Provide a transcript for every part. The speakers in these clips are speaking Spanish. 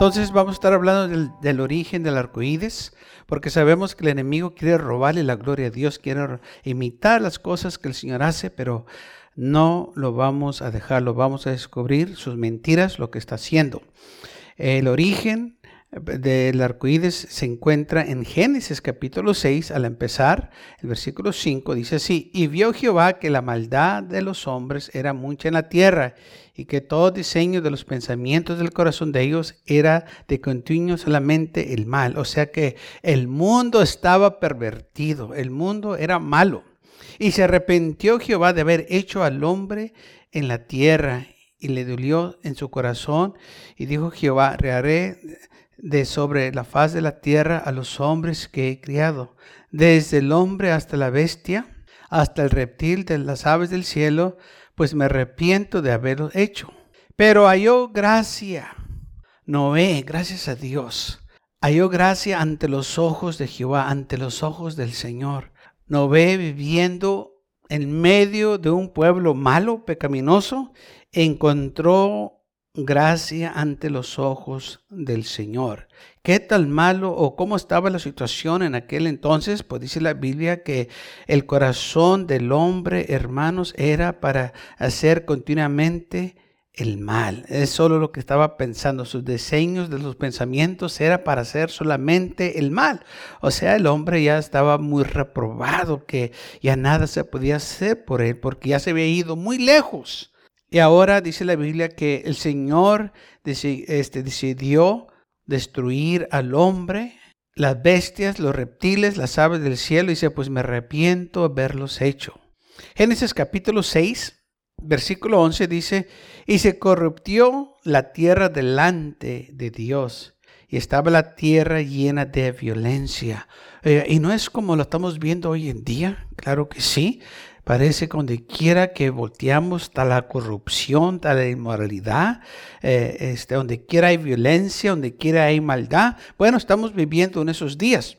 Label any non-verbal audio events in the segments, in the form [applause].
Entonces vamos a estar hablando del, origen del arcoíris, porque sabemos que el enemigo quiere robarle la gloria a Dios, quiere imitar las cosas que el Señor hace, pero no lo vamos a dejar, lo vamos a descubrir, sus mentiras, lo que está haciendo. El origen del arcoíris se encuentra en Génesis capítulo 6, al empezar, el versículo 5 dice así, y vio Jehová que la maldad de los hombres era mucha en la tierra, y que todo diseño de los pensamientos del corazón de ellos era de continuo solamente el mal. O sea que el mundo estaba pervertido, el mundo era malo. Y se arrepintió Jehová de haber hecho al hombre en la tierra, y le dolió en su corazón, y dijo Jehová, rearé de sobre la faz de la tierra a los hombres que he criado, desde el hombre hasta la bestia, hasta el reptil de las aves del cielo, pues me arrepiento de haberlo hecho. Pero halló gracia, Noé, gracias a Dios, halló gracia ante los ojos de Jehová, ante los ojos del Señor. Noé viviendo en medio de un pueblo malo, pecaminoso, encontró gracia ante los ojos del Señor. ¿Qué tal malo o cómo estaba la situación en aquel entonces? Pues dice la Biblia que el corazón del hombre, hermanos, era para hacer continuamente el mal. Es solo lo que estaba pensando. Sus diseños de sus pensamientos era para hacer solamente el mal. O sea, el hombre ya estaba muy reprobado, que ya nada se podía hacer por él, porque ya se había ido muy lejos y ahora dice la Biblia que el Señor este, decidió destruir al hombre, las bestias, los reptiles, las aves del cielo. Y dice, pues me arrepiento de haberlos hecho. Génesis capítulo 6, versículo 11 dice, y se corruptió la tierra delante de Dios. Y estaba la tierra llena de violencia. Eh, y no es como lo estamos viendo hoy en día, claro que sí. Parece donde quiera que volteamos está la corrupción, está la inmoralidad, eh, este, donde quiera hay violencia, donde quiera hay maldad. Bueno, estamos viviendo en esos días.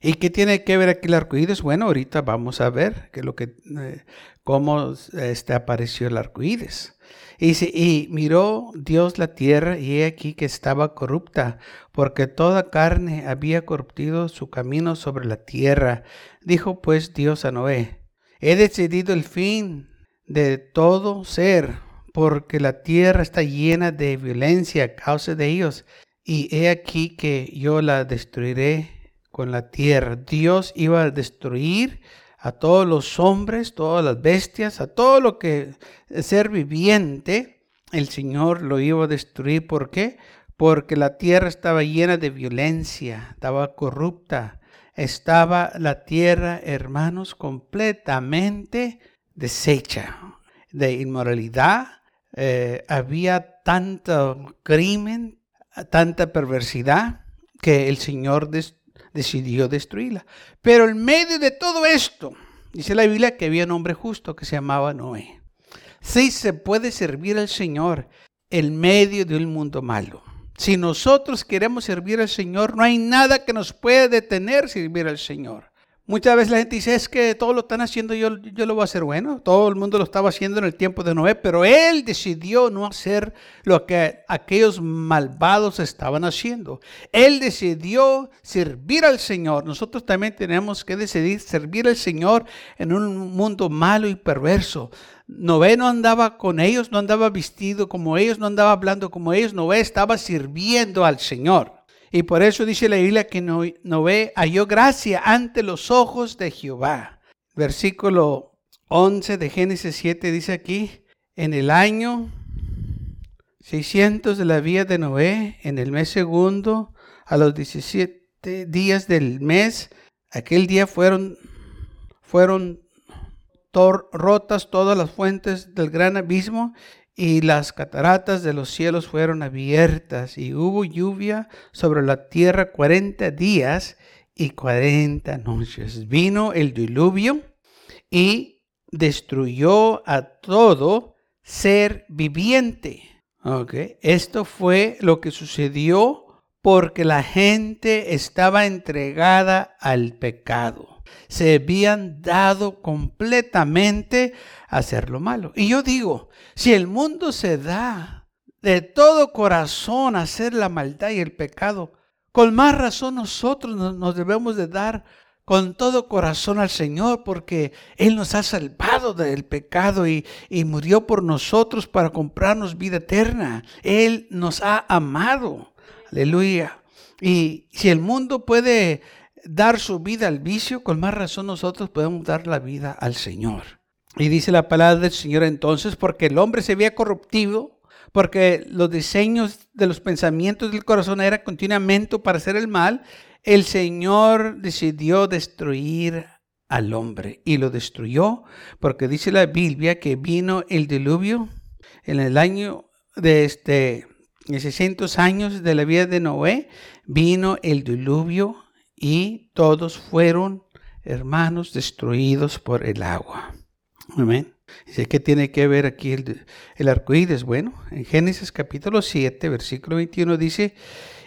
¿Y qué tiene que ver aquí el arcoíris? Bueno, ahorita vamos a ver que lo que, eh, cómo este, apareció el arcoíris. Y, y miró Dios la tierra y he aquí que estaba corrupta, porque toda carne había corruptido su camino sobre la tierra. Dijo pues Dios a Noé, He decidido el fin de todo ser, porque la tierra está llena de violencia a causa de ellos. Y he aquí que yo la destruiré con la tierra. Dios iba a destruir a todos los hombres, todas las bestias, a todo lo que ser viviente. El Señor lo iba a destruir. ¿Por qué? Porque la tierra estaba llena de violencia, estaba corrupta estaba la tierra, hermanos, completamente deshecha de inmoralidad. Eh, había tanto crimen, tanta perversidad, que el Señor decidió destruirla. Pero en medio de todo esto, dice la Biblia que había un hombre justo que se llamaba Noé. Sí se puede servir al Señor en medio de un mundo malo. Si nosotros queremos servir al Señor, no hay nada que nos pueda detener servir al Señor. Muchas veces la gente dice, es que todo lo están haciendo, yo, yo lo voy a hacer bueno. Todo el mundo lo estaba haciendo en el tiempo de Noé, pero él decidió no hacer lo que aquellos malvados estaban haciendo. Él decidió servir al Señor. Nosotros también tenemos que decidir servir al Señor en un mundo malo y perverso. Noé no andaba con ellos, no andaba vestido como ellos, no andaba hablando como ellos. Noé estaba sirviendo al Señor. Y por eso dice la Biblia que Noé halló gracia ante los ojos de Jehová. Versículo 11 de Génesis 7 dice aquí, en el año 600 de la vida de Noé, en el mes segundo, a los 17 días del mes, aquel día fueron, fueron rotas todas las fuentes del gran abismo y las cataratas de los cielos fueron abiertas y hubo lluvia sobre la tierra cuarenta días y cuarenta noches. Vino el diluvio y destruyó a todo ser viviente. Okay. Esto fue lo que sucedió porque la gente estaba entregada al pecado. Se habían dado completamente a hacer lo malo. Y yo digo, si el mundo se da de todo corazón a hacer la maldad y el pecado, con más razón nosotros nos debemos de dar con todo corazón al Señor porque Él nos ha salvado del pecado y, y, murió por nosotros para comprarnos vida eterna. Él nos ha amado. Aleluya. Y si el mundo puede dar su vida al vicio, con más razón nosotros podemos dar la vida al Señor. Y dice la palabra del Señor entonces, porque el hombre se veía corruptivo, porque los diseños de los pensamientos del corazón eran continuamente para hacer el mal, el Señor decidió destruir al hombre y lo destruyó porque dice la Biblia que vino el diluvio en el año de este 600 años de la vida de Noé, vino el diluvio y todos fueron hermanos destruidos por el agua. Amén. ¿qué tiene que ver aquí el, el? Bueno, en Génesis capítulo 7, versículo 21 dice,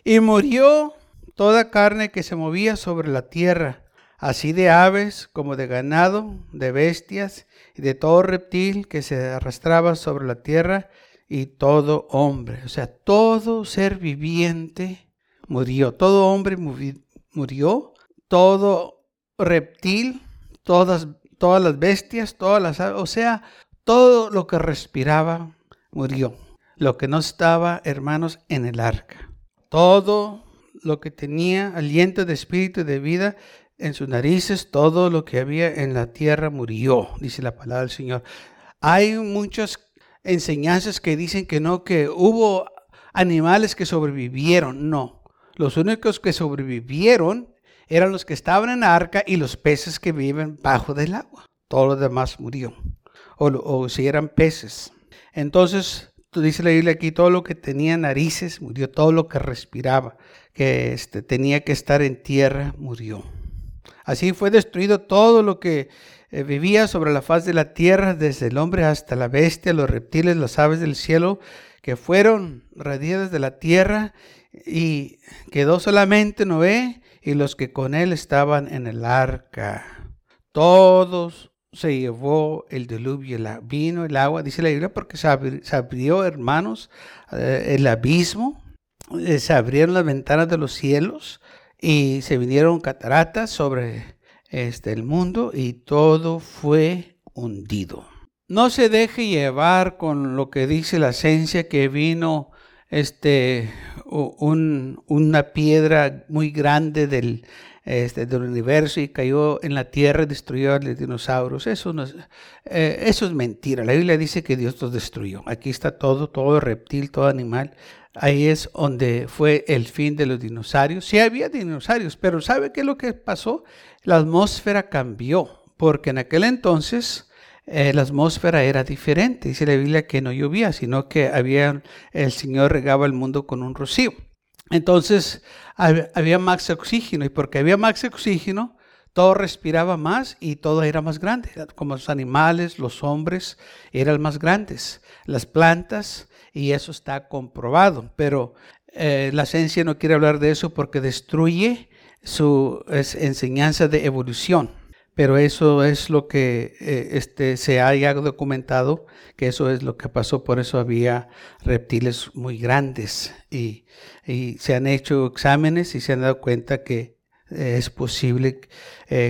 y murió toda carne que se movía sobre la tierra, así de aves como de ganado, de bestias y de todo reptil que se arrastraba sobre la tierra y todo hombre. O sea, todo ser viviente murió. Todo hombre murió. Todo reptil, todas, todas las bestias, todas las aves. O sea, todo lo que respiraba murió. Lo que no estaba, hermanos, en el arca. Todo lo que tenía aliento de espíritu de vida en sus narices, todo lo que había en la tierra murió, dice la palabra del Señor. Hay muchas enseñanzas que dicen que no, que hubo animales que sobrevivieron. No, los únicos que sobrevivieron eran los que estaban en la arca y los peces que viven bajo del agua. Todo lo demás murió. O, o si eran peces. Entonces, dice la Biblia aquí, todo lo que tenía narices murió, todo lo que respiraba que este, tenía que estar en tierra murió. Así fue destruido todo lo que eh, vivía sobre la faz de la tierra, desde el hombre hasta la bestia, los reptiles, las aves del cielo, que fueron radiadas de la tierra, y quedó solamente Noé y los que con él estaban en el arca. Todos se llevó el diluvio, el vino, el agua, dice la Biblia, porque se abrió, hermanos, eh, el abismo eh, se abrieron las ventanas de los cielos y se vinieron cataratas sobre este, el mundo y todo fue hundido. No se deje llevar con lo que dice la esencia que vino este, una piedra muy grande del, este, del universo y cayó en la tierra y destruyó a los dinosaurios. Eso, es, eh, eso es mentira. La Biblia dice que Dios los destruyó. Aquí está todo, todo reptil, todo animal. Ahí es donde fue el fin de los dinosaurios. Sí había dinosaurios, pero ¿sabe qué es lo que pasó? La atmósfera cambió, porque en aquel entonces eh, la atmósfera era diferente. Dice la Biblia que no llovía, sino que había, el Señor regaba el mundo con un rocío. Entonces había más oxígeno y porque había más oxígeno, todo respiraba más y todo era más grande. Como los animales, los hombres eran más grandes. Las plantas y eso está comprobado. Pero eh, la ciencia no quiere hablar de eso porque destruye su enseñanza de evolución. Pero eso es lo que eh, este, se haya documentado, que eso es lo que pasó, por eso había reptiles muy grandes y, se han hecho exámenes y se han dado cuenta que eh, es posible,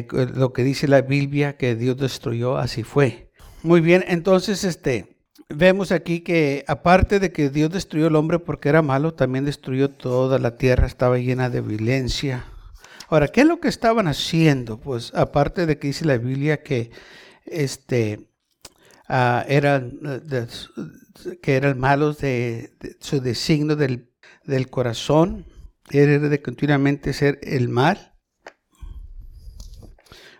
lo que dice la Biblia, que Dios destruyó, así fue. Muy bien, entonces este, vemos aquí que aparte de que Dios destruyó al hombre porque era malo, también destruyó toda la tierra, estaba llena de violencia. Ahora, ¿qué es lo que estaban haciendo? Pues aparte de que dice la Biblia que este uh, eran que eran malos de, su designio del, del corazón, era de continuamente ser el mal.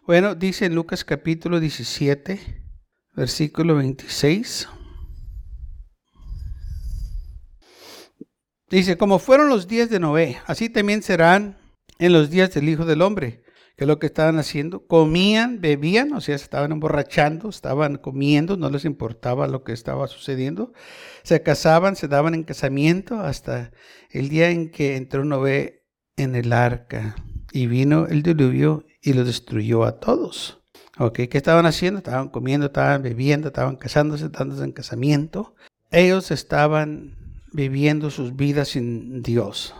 Bueno, dice en Lucas capítulo 17, versículo 26. Dice, como fueron los días de Noé, así también serán en los días del Hijo del Hombre. ¿Qué es lo que estaban haciendo? Comían, bebían, o sea, estaban emborrachando, estaban comiendo, no les importaba lo que estaba sucediendo. Se casaban, se daban en casamiento hasta el día en que entró Noé en el arca y vino el diluvio y lo destruyó a todos. Ok, ¿qué estaban haciendo? Estaban comiendo, estaban bebiendo, estaban casándose, dándose en casamiento. Ellos estaban viviendo sus vidas sin Dios.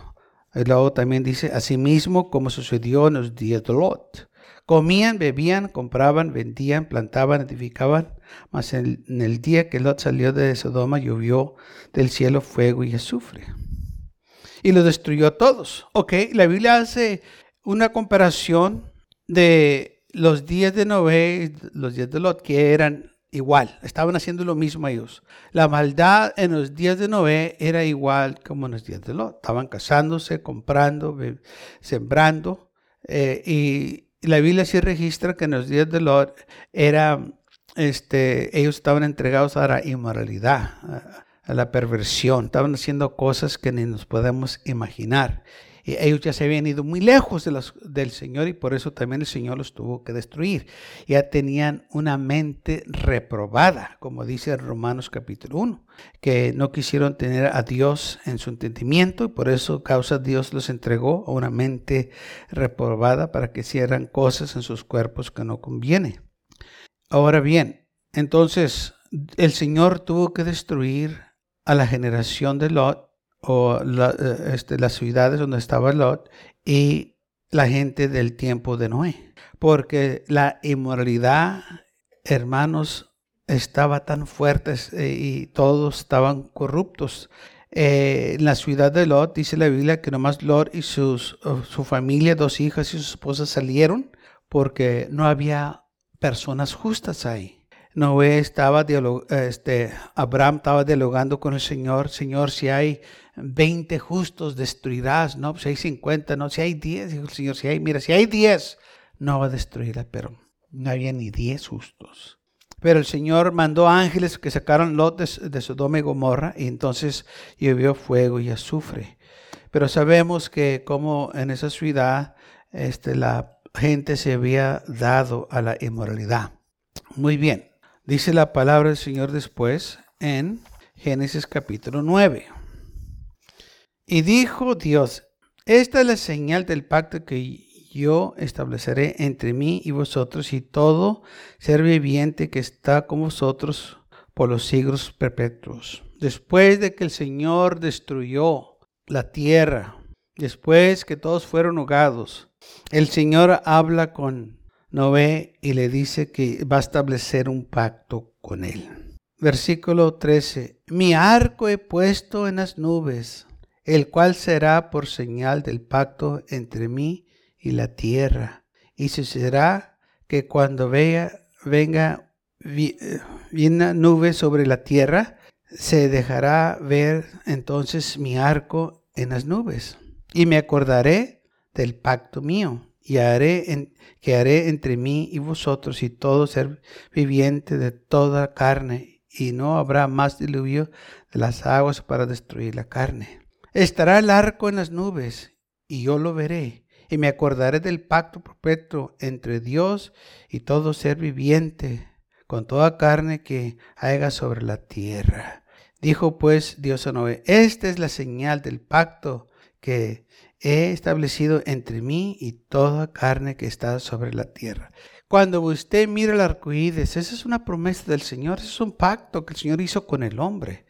Y luego también dice, asimismo como sucedió en los días de Lot. Comían, bebían, compraban, vendían, plantaban, edificaban. Mas en, el día que Lot salió de Sodoma llovió del cielo fuego y azufre. Y lo destruyó a todos. Ok, la Biblia hace una comparación de los días de Noé, los días de Lot, que eran igual, estaban haciendo lo mismo ellos. La maldad en los días de Noé era igual como en los días de Lot. Estaban casándose, comprando, sembrando. Eh, y la Biblia sí registra que en los días de Lot era, este, ellos estaban entregados a la inmoralidad, a la perversión. Estaban haciendo cosas que ni nos podemos imaginar ellos ya se habían ido muy lejos del Señor y por eso también el Señor los tuvo que destruir. Ya tenían una mente reprobada, como dice Romanos capítulo 1, que no quisieron tener a Dios en su entendimiento y por eso causa Dios los entregó a una mente reprobada para que hicieran cosas en sus cuerpos que no conviene. Ahora bien, entonces el Señor tuvo que destruir a la generación de Lot o eh, este, las ciudades donde estaba Lot y la gente del tiempo de Noé. Porque la inmoralidad, hermanos, estaba tan fuerte eh, y todos estaban corruptos. Eh, en la ciudad de Lot dice la Biblia que nomás Lot y su familia, dos hijas y su esposa salieron porque no había personas justas ahí. Noé estaba este, Abraham estaba dialogando con el Señor, Señor, si hay 20 justos destruirás, no, si hay 50, no, si hay 10, dijo el Señor, si hay, mira, si hay 10, no va a destruirla, pero no había ni 10 justos. Pero el Señor mandó ángeles que sacaron Lot de, Sodoma y Gomorra y entonces llovió fuego y azufre. Pero sabemos que como en esa ciudad este, la gente se había dado a la inmoralidad. Muy bien, dice la palabra del Señor después en Génesis capítulo 9. Y dijo Dios, esta es la señal del pacto que yo estableceré entre mí y vosotros y todo ser viviente que está con vosotros por los siglos perpetuos. Después de que el Señor destruyó la tierra, después que todos fueron ahogados, el Señor habla con Noé y le dice que va a establecer un pacto con él. Versículo 13. Mi arco he puesto en las nubes el cual será por señal del pacto entre mí y la tierra. Y sucederá que cuando vea, venga una nube sobre la tierra, se dejará ver entonces mi arco en las nubes. Y me acordaré del pacto mío, y haré en, que haré entre mí y vosotros y todo ser viviente de toda carne, y no habrá más diluvio de las aguas para destruir la carne. Estará el arco en las nubes, y yo lo veré, y me acordaré del pacto perpetuo entre Dios y todo ser viviente, con toda carne que haya sobre la tierra. Dijo pues Dios a Noé, esta es la señal del pacto que he establecido entre mí y toda carne que está sobre la tierra. Cuando usted mira el arcoíris, esa es una promesa del Señor, es un pacto que el Señor hizo con el hombre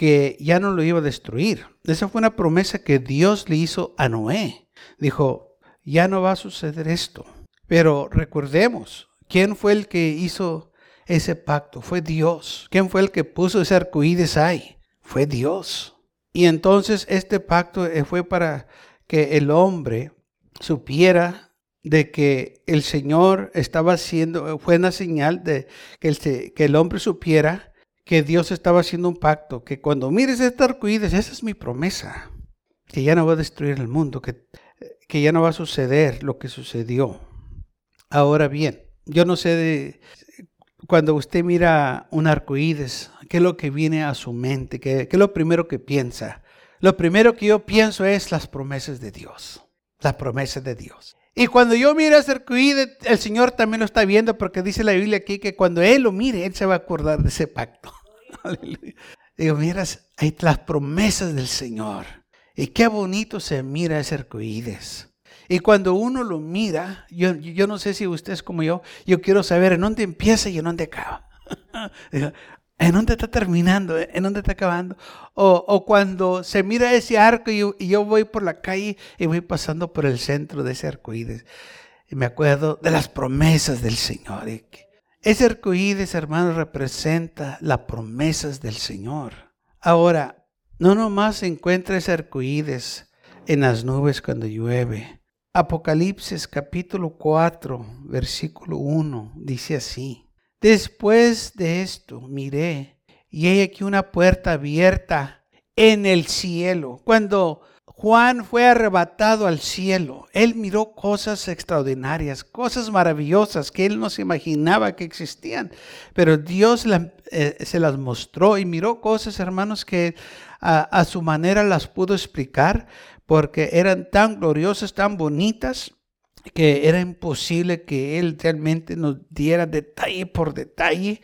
que ya no lo iba a destruir. Esa fue una promesa que Dios le hizo a Noé. Dijo, ya no va a suceder esto. Pero recordemos, ¿quién fue el que hizo ese pacto? Fue Dios. ¿Quién fue el que puso ese arcoíris ahí? Fue Dios. Y entonces este pacto eh, fue para que el hombre supiera de que el Señor estaba haciendo, fue una señal de que el, que el hombre supiera que Dios estaba haciendo un pacto, que cuando mires este arcoíris, esa es mi promesa, que ya no va a destruir el mundo, que, que ya no va a suceder lo que sucedió. Ahora bien, yo no sé de, cuando usted mira un arcoíris, ¿qué es lo que viene a su mente? ¿Qué, ¿Qué, es lo primero que piensa? Lo primero que yo pienso es las promesas de Dios. las promesas de Dios. Y cuando yo miro ese arcoíris, el Señor también lo está viendo porque dice la Biblia aquí que cuando Él lo mire, Él se va a acordar de ese pacto. [laughs] Digo, miras, hay las promesas del Señor. Y qué bonito se mira ese arcoíris. Y cuando uno lo mira, yo, yo no sé si usted es como yo, yo quiero saber en dónde empieza y en dónde acaba. [laughs] ¿En dónde está terminando? ¿En dónde está acabando? O, cuando se mira ese arco y yo, voy por la calle y voy pasando por el centro de ese arcoíris. Y me acuerdo de las promesas del Señor. Ese arcoíris, hermanos, representa las promesas del Señor. Ahora, no nomás se encuentra ese arcoíris en las nubes cuando llueve. Apocalipsis capítulo 4, versículo 1, dice así. Después de esto miré y hay aquí una puerta abierta en el cielo. Cuando Juan fue arrebatado al cielo, él miró cosas extraordinarias, cosas maravillosas que él no se imaginaba que existían, pero Dios eh, se las mostró y miró cosas, hermanos, que a su manera las pudo explicar porque eran tan gloriosas, tan bonitas que era imposible que Él realmente nos diera detalle por detalle,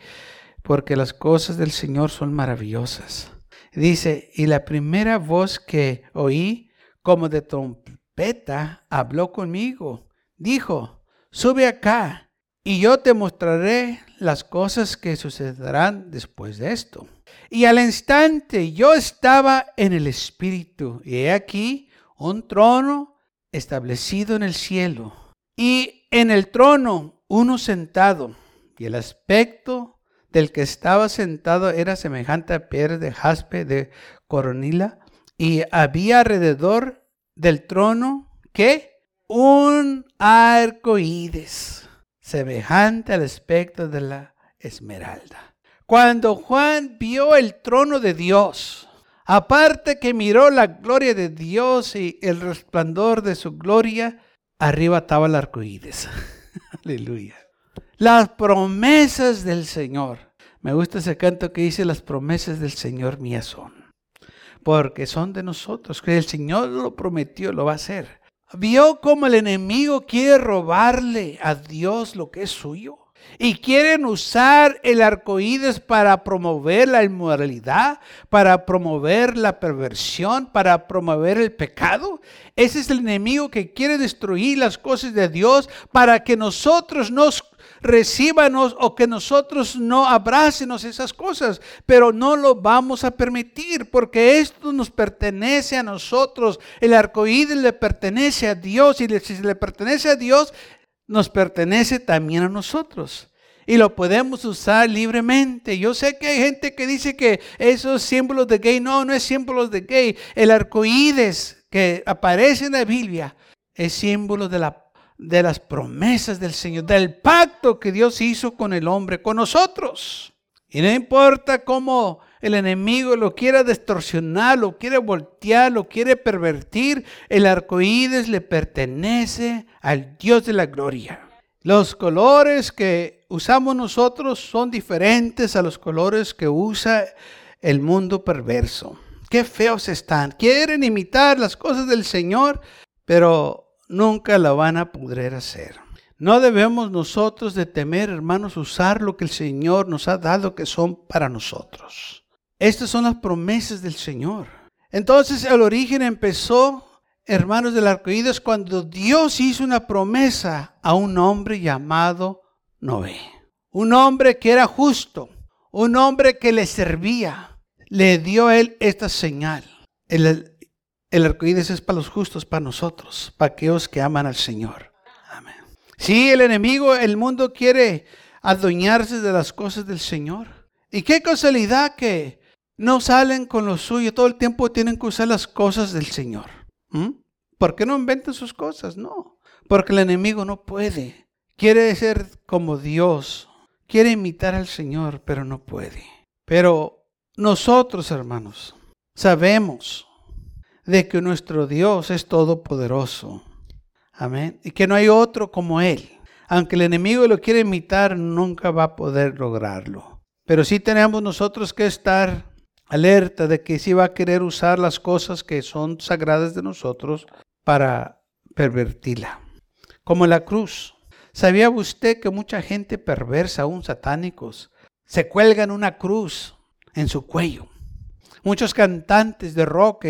porque las cosas del Señor son maravillosas. Dice, y la primera voz que oí, como de trompeta, habló conmigo. Dijo, sube acá, y yo te mostraré las cosas que sucederán después de esto. Y al instante yo estaba en el Espíritu, y he aquí un trono establecido en el cielo, y en el trono uno sentado, y el aspecto del que estaba sentado era semejante a piedra de jaspe de coronila, y había alrededor del trono que un arco iris, semejante al aspecto de la esmeralda. Cuando Juan vio el trono de Dios, Aparte que miró la gloria de Dios y el resplandor de su gloria, arriba estaba el arco [laughs] Aleluya. Las promesas del Señor. Me gusta ese canto que dice: Las promesas del Señor mías son. Porque son de nosotros. Que el Señor lo prometió, lo va a hacer. Vio cómo el enemigo quiere robarle a Dios lo que es suyo y quieren usar el arcoíris para promover la inmoralidad, para promover la perversión, para promover el pecado. Ese es el enemigo que quiere destruir las cosas de Dios para que nosotros nos recíbanos o que nosotros no abrácenos esas cosas, pero no lo vamos a permitir porque esto nos pertenece a nosotros. El arcoíris le pertenece a Dios y si le pertenece a Dios, nos pertenece también a nosotros. Y lo podemos usar libremente. Yo sé que hay gente que dice que esos símbolos de gay, no, no es símbolos de gay. El arcoíris que aparece en la Biblia es símbolo de, la, de las promesas del Señor, del pacto que Dios hizo con el hombre, con nosotros. Y no importa cómo el enemigo lo quiera distorsionar, lo quiere voltear, lo quiere pervertir, el arcoíris le pertenece al Dios de la gloria. Los colores que usamos nosotros son diferentes a los colores que usa el mundo perverso. Qué feos están. Quieren imitar las cosas del Señor, pero nunca lo van a poder hacer. No debemos nosotros de temer, hermanos, usar lo que el Señor nos ha dado que son para nosotros. Estas son las promesas del Señor. Entonces el origen empezó, hermanos del arcoíris, cuando Dios hizo una promesa a un hombre llamado Noé. Un hombre que era justo, un hombre que le servía. Le dio a él esta señal. El, el arcoíris es para los justos, para nosotros, para aquellos que aman al Señor. Amén. Sí, el enemigo, el mundo quiere adueñarse de las cosas del Señor. Y qué casualidad que no salen con lo suyo, todo el tiempo tienen que usar las cosas del Señor. ¿Por qué no inventan sus cosas? No, porque el enemigo no puede. Quiere ser como Dios, quiere imitar al Señor, pero no puede. Pero nosotros, hermanos, sabemos de que nuestro Dios es todopoderoso. Amén. Y que no hay otro como Él. Aunque el enemigo lo quiere imitar, nunca va a poder lograrlo. Pero sí tenemos nosotros que estar alerta de que si va a querer usar las cosas que son sagradas de nosotros para pervertirla. Como la cruz. ¿Sabía usted que mucha gente perversa, aún satánicos, se cuelgan una cruz en su cuello? Muchos cantantes de rock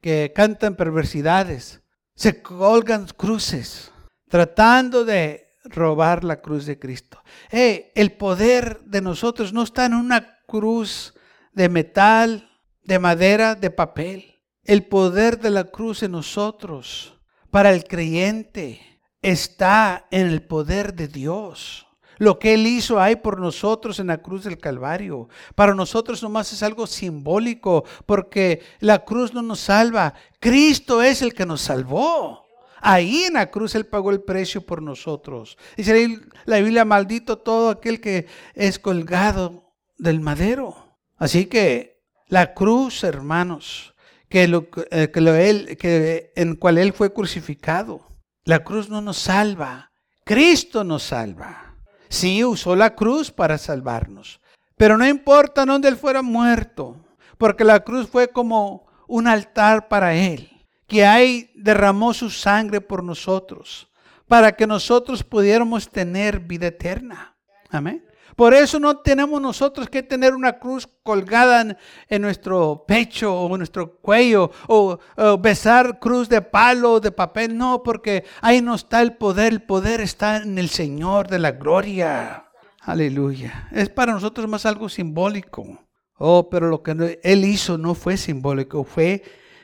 que, cantan perversidades se colgan cruces tratando de robar la cruz de Cristo. el poder de nosotros no está en una cruz de metal, de madera, de papel. El poder de la cruz en nosotros, para el creyente, está en el poder de Dios. Lo que Él hizo ahí por nosotros en la cruz del Calvario. Para nosotros nomás es algo simbólico, porque la cruz no nos salva. Cristo es el que nos salvó. Ahí en la cruz Él pagó el precio por nosotros. Dice la Biblia, maldito todo aquel que es colgado del madero. Así que la cruz, hermanos, que, lo, eh, que, lo que en cual Él fue crucificado, la cruz no nos salva. Cristo nos salva. Sí, usó la cruz para salvarnos. Pero no importa dónde él fuera muerto, porque la cruz fue como un altar para él, que ahí derramó su sangre por nosotros, para que nosotros pudiéramos tener vida eterna. Amén. Por eso no tenemos nosotros que tener una cruz colgada en, nuestro pecho o en nuestro cuello o, besar cruz de palo o de papel. No, porque ahí no está el poder. El poder está en el Señor de la gloria. Aleluya. Es para nosotros más algo simbólico. Oh, pero lo que Él hizo no fue simbólico, fue,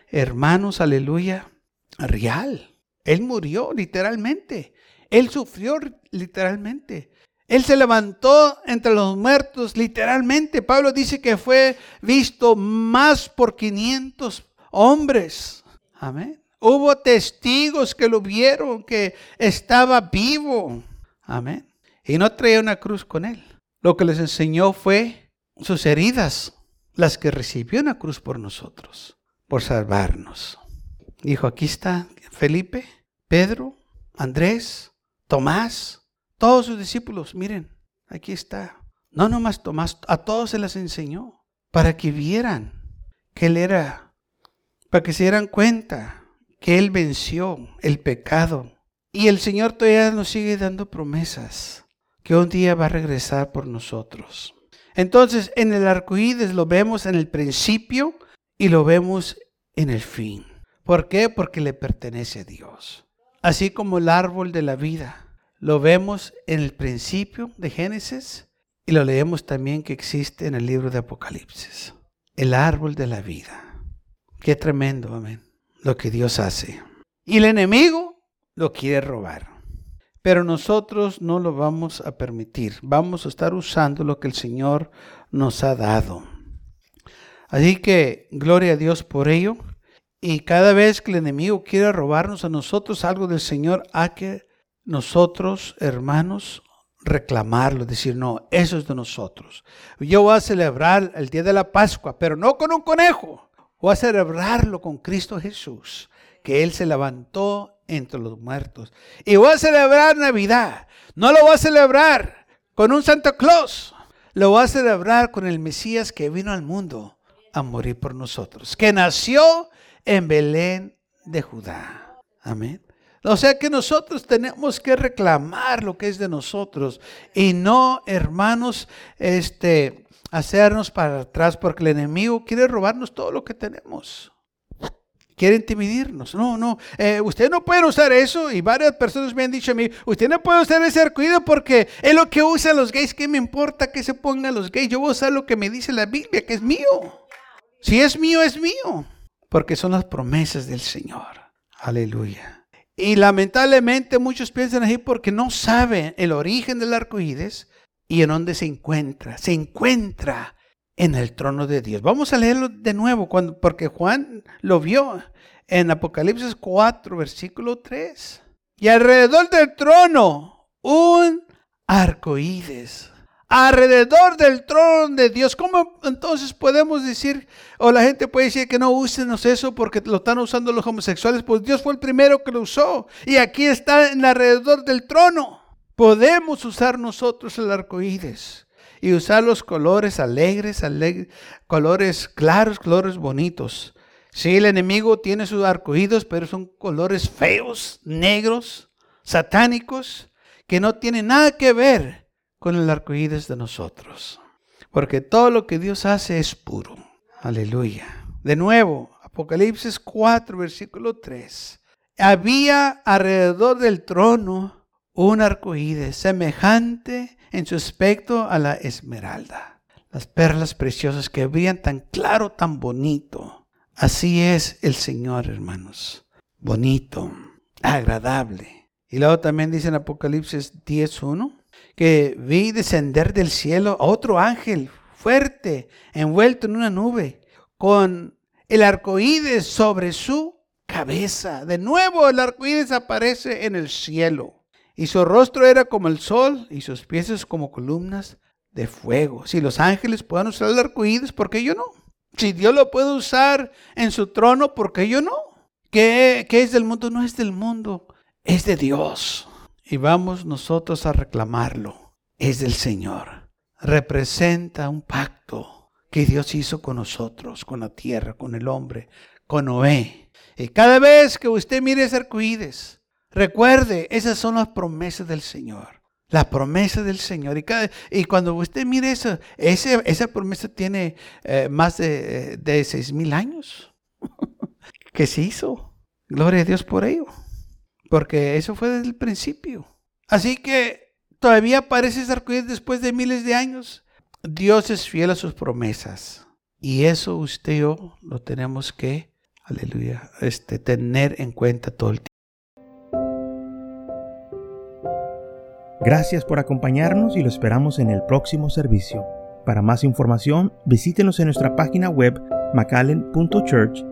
hermanos, aleluya, real. Él murió literalmente. Él sufrió literalmente. Él se levantó entre los muertos, literalmente. Pablo dice que fue visto más por 500 hombres. Amén. Hubo testigos que lo vieron, que estaba vivo. Amén. Y no traía una cruz con él. Lo que les enseñó fue sus heridas, las que recibió una cruz por nosotros, por salvarnos. Dijo, aquí está Felipe, Pedro, Andrés, Tomás, todos sus discípulos, miren, aquí está. No nomás Tomás, a todos se las enseñó para que vieran que Él era, para que se dieran cuenta que Él venció el pecado. Y el Señor todavía nos sigue dando promesas que un día va a regresar por nosotros. Entonces, en el arcoíris lo vemos en el principio y lo vemos en el fin. ¿Por qué? Porque le pertenece a Dios. Así como el árbol de la vida lo vemos en el principio de Génesis y lo leemos también que existe en el libro de Apocalipsis. El árbol de la vida. Qué tremendo, amén. Lo que Dios hace. Y el enemigo lo quiere robar. Pero nosotros no lo vamos a permitir. Vamos a estar usando lo que el Señor nos ha dado. Así que gloria a Dios por ello. Y cada vez que el enemigo quiere robarnos a nosotros algo del Señor, hay que nosotros, hermanos, reclamarlo, decir, no, eso es de nosotros. Yo voy a celebrar el día de la Pascua, pero no con un conejo. Voy a celebrarlo con Cristo Jesús, que Él se levantó entre los muertos. Y voy a celebrar Navidad. No lo voy a celebrar con un Santa Claus. Lo voy a celebrar con el Mesías que vino al mundo a morir por nosotros, que nació en Belén de Judá. Amén. O sea que nosotros tenemos que reclamar lo que es de nosotros y no, hermanos, este, hacernos para atrás porque el enemigo quiere robarnos todo lo que tenemos. Quiere intimidarnos. No, no, eh, usted no puede usar eso. Y varias personas me han dicho a mí, usted no puede usar ese arcoíris porque es lo que usan los gays. ¿Qué me importa que se pongan los gays? Yo voy a usar lo que me dice la Biblia, que es mío. Si es mío, es mío. Porque son las promesas del Señor. Aleluya. Y lamentablemente muchos piensan así porque no saben el origen del arcoíris y en dónde se encuentra. Se encuentra en el trono de Dios. Vamos a leerlo de nuevo porque Juan lo vio en Apocalipsis 4, versículo 3. Y alrededor del trono un arcoíris alrededor del trono de Dios. ¿Cómo entonces podemos decir, o la gente puede decir que no úsenos eso porque lo están usando los homosexuales? Pues Dios fue el primero que lo usó y aquí está en alrededor del trono. Podemos usar nosotros el arcoíris y usar los colores alegres, colores claros, colores bonitos. Sí, el enemigo tiene sus arcoídos, pero son colores feos, negros, satánicos, que no tienen nada que ver con el arcoíris de nosotros. Porque todo lo que Dios hace es puro. Aleluya. De nuevo, Apocalipsis 4, versículo 3. Había alrededor del trono un arcoíris semejante en su aspecto a la esmeralda. Las perlas preciosas que brillan tan claro, tan bonito Así es el Señor, hermanos. Bonito, agradable. Y luego también dice en Apocalipsis 10.1 que vi descender del cielo a otro ángel fuerte, envuelto en una nube, con el arcoíris sobre su cabeza. De nuevo el arcoíris aparece en el cielo. Y su rostro era como el sol y sus pies como columnas de fuego. Si los ángeles pueden usar el arcoíris, ¿por qué yo no? Si Dios lo puede usar en su trono, ¿por qué yo no? ¿Qué, ¿Qué, es del mundo? No es del mundo, es de Dios. Y vamos nosotros a reclamarlo. Es del Señor. Representa un pacto que Dios hizo con nosotros, con la tierra, con el hombre, con Noé. Y cada vez que usted mire ese arcoíris, recuerde, esas son las promesas del Señor. La promesa del Señor. Y, y cuando usted mire eso, esa promesa tiene eh, más de, de mil años [laughs] que se hizo. Gloria a Dios por ello. Porque eso fue desde el principio. Así que todavía aparece arcoíris después de miles de años. Dios es fiel a sus promesas. Y eso usted y yo lo tenemos que, aleluya, este, tener en cuenta todo el tiempo. Gracias por acompañarnos y lo esperamos en el próximo servicio. Para más información, visítenos en nuestra página web macallen.church.